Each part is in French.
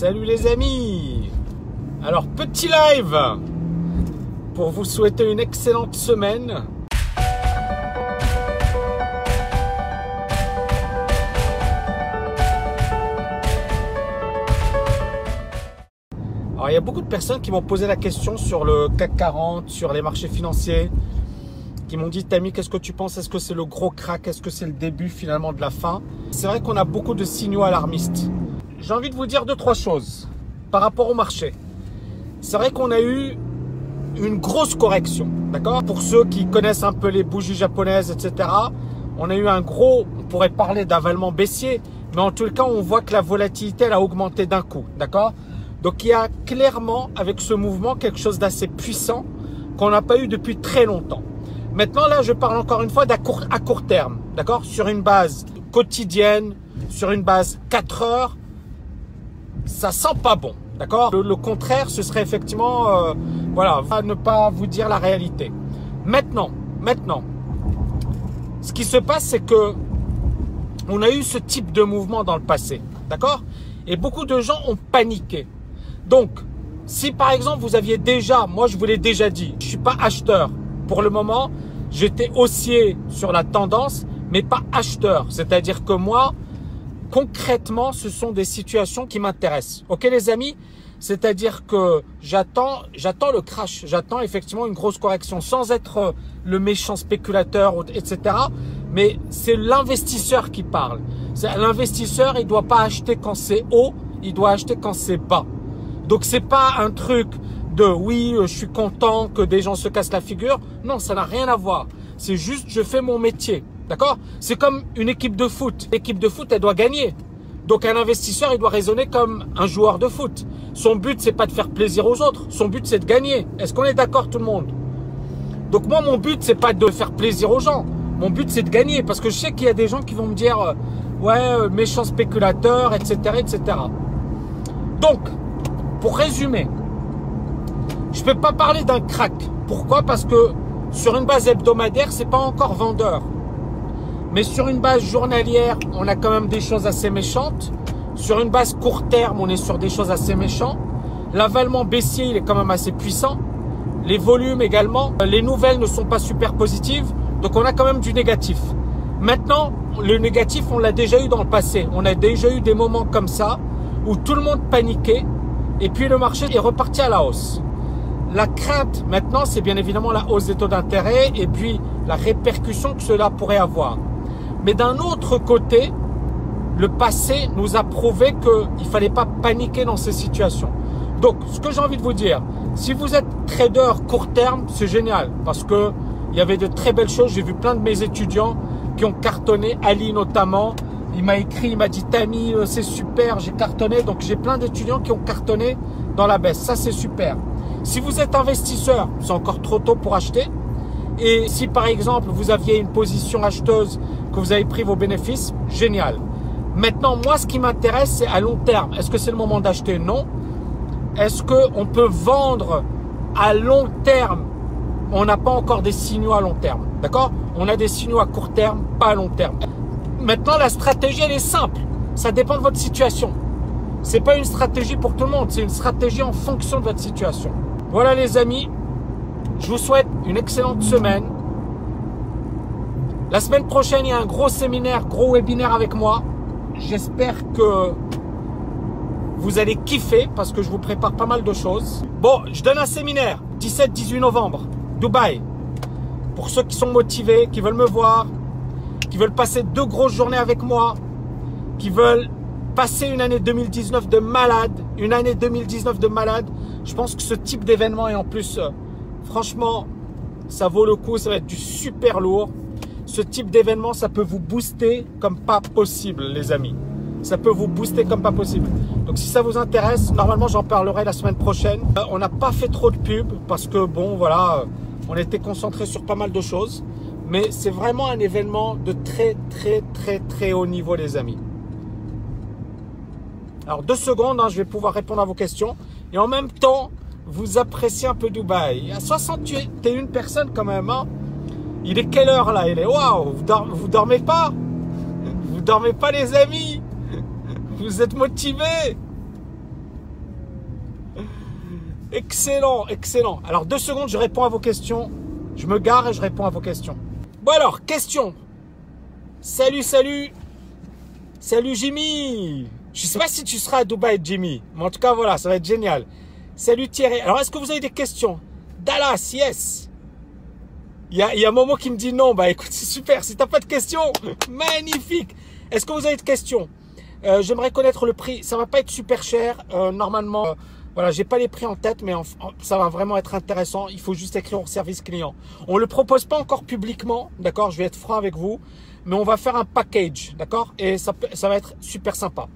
Salut les amis Alors petit live pour vous souhaiter une excellente semaine. Alors il y a beaucoup de personnes qui m'ont posé la question sur le CAC 40, sur les marchés financiers, qui m'ont dit Tami, qu'est-ce que tu penses? Est-ce que c'est le gros crack? Est-ce que c'est le début finalement de la fin? C'est vrai qu'on a beaucoup de signaux alarmistes. J'ai envie de vous dire deux, trois choses par rapport au marché. C'est vrai qu'on a eu une grosse correction, d'accord? Pour ceux qui connaissent un peu les bougies japonaises, etc., on a eu un gros, on pourrait parler d'avalement baissier, mais en tout cas, on voit que la volatilité, elle a augmenté d'un coup, d'accord? Donc, il y a clairement, avec ce mouvement, quelque chose d'assez puissant qu'on n'a pas eu depuis très longtemps. Maintenant, là, je parle encore une fois à court, à court terme, d'accord? Sur une base quotidienne, sur une base 4 heures, ça sent pas bon, d'accord? Le, contraire, ce serait effectivement, euh, voilà, ne pas vous dire la réalité. Maintenant, maintenant, ce qui se passe, c'est que on a eu ce type de mouvement dans le passé, d'accord? Et beaucoup de gens ont paniqué. Donc, si par exemple vous aviez déjà, moi je vous l'ai déjà dit, je suis pas acheteur. Pour le moment, j'étais haussier sur la tendance, mais pas acheteur. C'est-à-dire que moi, concrètement, ce sont des situations qui m'intéressent. Ok les amis? C'est-à-dire que j'attends, j'attends le crash, j'attends effectivement une grosse correction sans être euh, le méchant spéculateur, etc. Mais c'est l'investisseur qui parle. L'investisseur, il doit pas acheter quand c'est haut, il doit acheter quand c'est bas. Donc c'est pas un truc de oui, euh, je suis content que des gens se cassent la figure. Non, ça n'a rien à voir. C'est juste je fais mon métier. D'accord? C'est comme une équipe de foot. L'équipe de foot, elle doit gagner. Donc un investisseur, il doit raisonner comme un joueur de foot. Son but, c'est pas de faire plaisir aux autres. Son but, c'est de gagner. Est-ce qu'on est, d'accord tout le monde? Donc moi, mon but, c'est pas de faire plaisir aux gens. Mon but, c'est de gagner. Parce que je sais qu'il y a des gens qui vont me dire, euh, ouais, euh, méchant spéculateur, etc., etc. Donc, pour résumer, je peux pas parler d'un crack. Pourquoi? Parce que sur une base hebdomadaire, c'est pas encore vendeur. Mais sur une base journalière, on a quand même des choses assez méchantes. Sur une base court terme, on est sur des choses assez méchantes. L'avalement baissier, il est quand même assez puissant. Les volumes également. Les nouvelles ne sont pas super positives. Donc on a quand même du négatif. Maintenant, le négatif, on l'a déjà eu dans le passé. On a déjà eu des moments comme ça où tout le monde paniquait et puis le marché est reparti à la hausse. La crainte maintenant, c'est bien évidemment la hausse des taux d'intérêt et puis la répercussion que cela pourrait avoir. Mais d'un autre côté, le passé nous a prouvé qu'il ne fallait pas paniquer dans ces situations. Donc, ce que j'ai envie de vous dire, si vous êtes trader court terme, c'est génial parce que il y avait de très belles choses. J'ai vu plein de mes étudiants qui ont cartonné, Ali notamment. Il m'a écrit, il m'a dit Tami, euh, c'est super, j'ai cartonné. Donc j'ai plein d'étudiants qui ont cartonné dans la baisse. Ça, c'est super. Si vous êtes investisseur, c'est encore trop tôt pour acheter. Et si par exemple vous aviez une position acheteuse, que vous avez pris vos bénéfices, génial. Maintenant, moi, ce qui m'intéresse, c'est à long terme. Est-ce que c'est le moment d'acheter? Non. Est-ce qu'on peut vendre à long terme? On n'a pas encore des signaux à long terme. D'accord? On a des signaux à court terme, pas à long terme. Maintenant, la stratégie, elle est simple. Ça dépend de votre situation. C'est pas une stratégie pour tout le monde, c'est une stratégie en fonction de votre situation. Voilà les amis, je vous souhaite une excellente semaine. La semaine prochaine, il y a un gros séminaire, gros webinaire avec moi. J'espère que vous allez kiffer parce que je vous prépare pas mal de choses. Bon, je donne un séminaire 17-18 novembre, Dubaï. Pour ceux qui sont motivés, qui veulent me voir, qui veulent passer deux grosses journées avec moi, qui veulent passer une année 2019 de malade, une année 2019 de malade. Je pense que ce type d'événement et en plus euh, Franchement, ça vaut le coup, ça va être du super lourd. Ce type d'événement, ça peut vous booster comme pas possible, les amis. Ça peut vous booster comme pas possible. Donc si ça vous intéresse, normalement j'en parlerai la semaine prochaine. Euh, on n'a pas fait trop de pub parce que bon voilà, on était concentré sur pas mal de choses. Mais c'est vraiment un événement de très très très très haut niveau les amis. Alors deux secondes, hein, je vais pouvoir répondre à vos questions. Et en même temps, vous appréciez un peu Dubaï. Il y a 61 personnes quand même. Hein. Il est quelle heure là? Il est waouh vous, dormez pas? Vous dormez pas les amis? Vous êtes motivés? Excellent, excellent. Alors deux secondes, je réponds à vos questions. Je me gare et je réponds à vos questions. Bon alors, question. Salut, salut. Salut Jimmy. Je sais pas si tu seras à Dubaï, Jimmy. Mais en tout cas, voilà, ça va être génial. Salut Thierry. Alors, est-ce que vous avez des questions? Dallas, yes. Il y a, y a qui me dit non. Bah écoute, c'est super. Si t'as pas de questions, magnifique. Est-ce que vous avez des questions? Euh, J'aimerais connaître le prix. Ça va pas être super cher. Euh, normalement, euh, voilà, j'ai pas les prix en tête, mais ça va vraiment être intéressant. Il faut juste écrire au service client. On le propose pas encore publiquement, d'accord? Je vais être franc avec vous, mais on va faire un package, d'accord? Et ça, ça va être super sympa.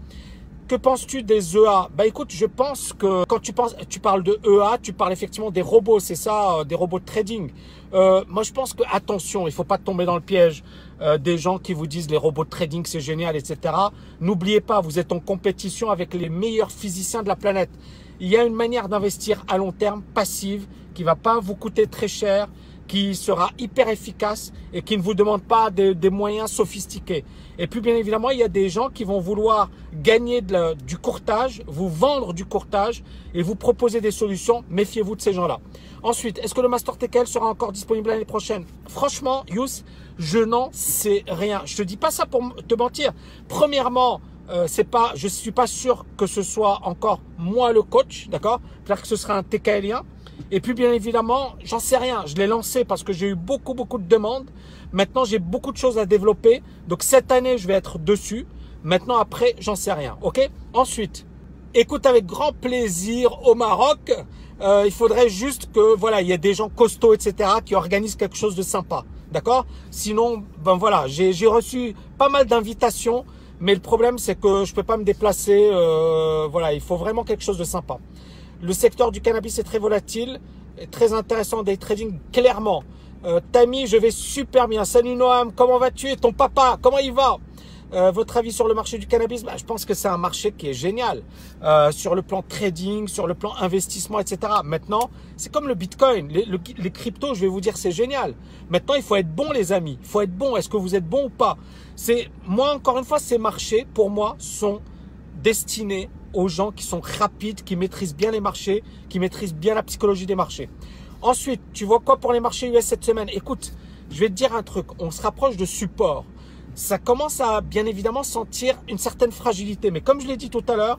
Que penses-tu des EA Bah écoute, je pense que quand tu parles de EA, tu parles effectivement des robots, c'est ça, euh, des robots de trading. Euh, moi, je pense que attention, il faut pas tomber dans le piège euh, des gens qui vous disent les robots de trading c'est génial, etc. N'oubliez pas, vous êtes en compétition avec les meilleurs physiciens de la planète. Il y a une manière d'investir à long terme, passive, qui va pas vous coûter très cher, qui sera hyper efficace et qui ne vous demande pas des moyens sophistiqués. Et puis bien évidemment, il y a des gens qui vont vouloir gagner de du courtage, vous vendre du courtage et vous proposer des solutions. Méfiez-vous de ces gens-là. Ensuite, est-ce que le Master TKL sera encore disponible l'année prochaine? Franchement, Yous, je n'en sais rien. Je te dis pas ça pour te mentir. Premièrement, euh, c'est pas, je suis pas sûr que ce soit encore moi le coach, d'accord? Peut-être que ce sera un TKLien. Et puis bien évidemment, j'en sais rien. Je l'ai lancé parce que j'ai eu beaucoup beaucoup de demandes. Maintenant, j'ai beaucoup de choses à développer. Donc cette année, je vais être dessus. Maintenant, après, j'en sais rien. Ok? Ensuite, écoute avec grand plaisir au Maroc. Euh, il faudrait juste que voilà, il y ait des gens costauds, etc., qui organisent quelque chose de sympa. D'accord? Sinon, ben voilà, j'ai reçu pas mal d'invitations, mais le problème c'est que je peux pas me déplacer. Euh, voilà, il faut vraiment quelque chose de sympa. Le secteur du cannabis est très volatile, très intéressant day trading clairement. Euh, Tammy, je vais super bien. Salut Noam, comment vas-tu? Et ton papa, comment il va? Euh, votre avis sur le marché du cannabis? Bah, Je pense que c'est un marché qui est génial euh, sur le plan trading, sur le plan investissement, etc. Maintenant, c'est comme le Bitcoin, les, les, cryptos, je vais vous dire, c'est génial. Maintenant, il faut être bon, les amis. Il faut être bon. Est-ce que vous êtes bon ou pas? C'est moi, encore une fois, ces marchés, pour moi, sont destinés aux gens qui sont rapides, qui maîtrisent bien les marchés, qui maîtrisent bien la psychologie des marchés. Ensuite, tu vois quoi pour les marchés US cette semaine? Écoute, je vais te dire un truc. On se rapproche de support. Ça commence à bien évidemment sentir une certaine fragilité. Mais comme je l'ai dit tout à l'heure,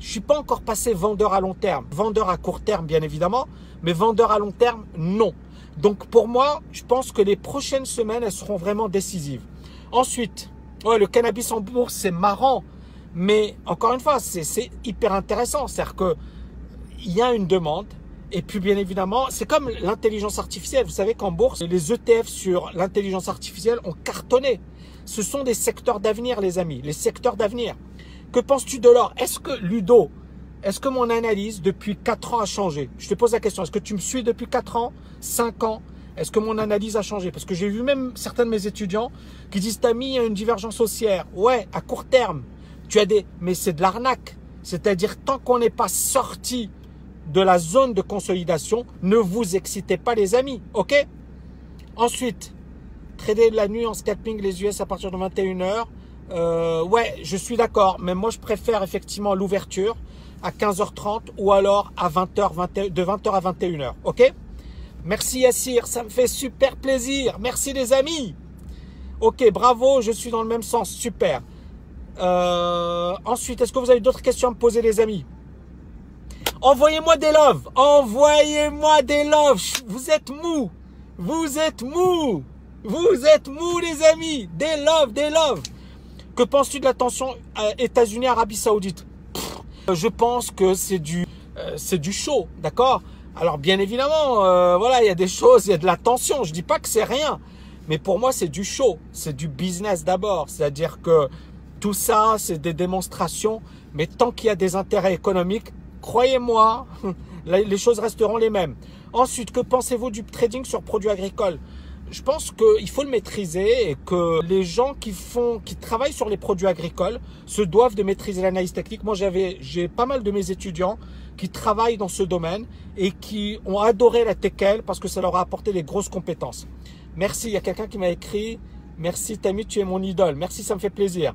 je suis pas encore passé vendeur à long terme. Vendeur à court terme, bien évidemment. Mais vendeur à long terme, non. Donc pour moi, je pense que les prochaines semaines, elles seront vraiment décisives. Ensuite, ouais, le cannabis en bourse, c'est marrant. Mais encore une fois, c'est hyper intéressant. C'est-à-dire qu'il y a une demande. Et puis bien évidemment, c'est comme l'intelligence artificielle. Vous savez qu'en bourse, les ETF sur l'intelligence artificielle ont cartonné. Ce sont des secteurs d'avenir, les amis. Les secteurs d'avenir. Que penses-tu de l'or? Est-ce que Ludo, est-ce que mon analyse depuis 4 ans a changé? Je te pose la question. Est-ce que tu me suis depuis 4 ans? 5 ans? Est-ce que mon analyse a changé? Parce que j'ai vu même certains de mes étudiants qui disent Tami, il y a une divergence haussière. Ouais, à court terme. Tu as des, mais c'est de l'arnaque. C'est-à-dire, tant qu'on n'est pas sorti de la zone de consolidation, ne vous excitez pas les amis, ok? Ensuite, trader la nuit en scalping les US à partir de 21h. Euh, ouais, je suis d'accord, mais moi je préfère effectivement l'ouverture à 15h30 ou alors à 20h, de 20h à 21h, ok? Merci Yassir, ça me fait super plaisir. Merci les amis. Ok, bravo, je suis dans le même sens, super. Euh, ensuite, est-ce que vous avez d'autres questions à me poser, les amis? Envoyez-moi des loves. Envoyez-moi des loves. Vous êtes mou. Vous êtes mou. Vous êtes mou, les amis. Des loves, des loves. Que penses-tu de la tension euh, États-Unis-Arabie Saoudite? Je pense que c'est du, euh, show, d'accord? Alors, bien évidemment, voilà, il y a des choses, il y a de la tension. Je dis pas que c'est rien. Mais pour moi, c'est du show. C'est du business d'abord. C'est-à-dire que tout ça, c'est des démonstrations, mais tant qu'il y a des intérêts économiques, croyez-moi, les choses resteront les mêmes. Ensuite, que pensez-vous du trading sur produits agricoles? Je pense qu'il faut le maîtriser et que les gens qui font, qui travaillent sur les produits agricoles se doivent de maîtriser l'analyse technique. Moi, j'avais, j'ai pas mal de mes étudiants qui travaillent dans ce domaine et qui ont adoré la TKL parce que ça leur a apporté des grosses compétences. Merci. Il y a quelqu'un qui m'a écrit. Merci Tammy, tu es mon idole. Merci, ça me fait plaisir.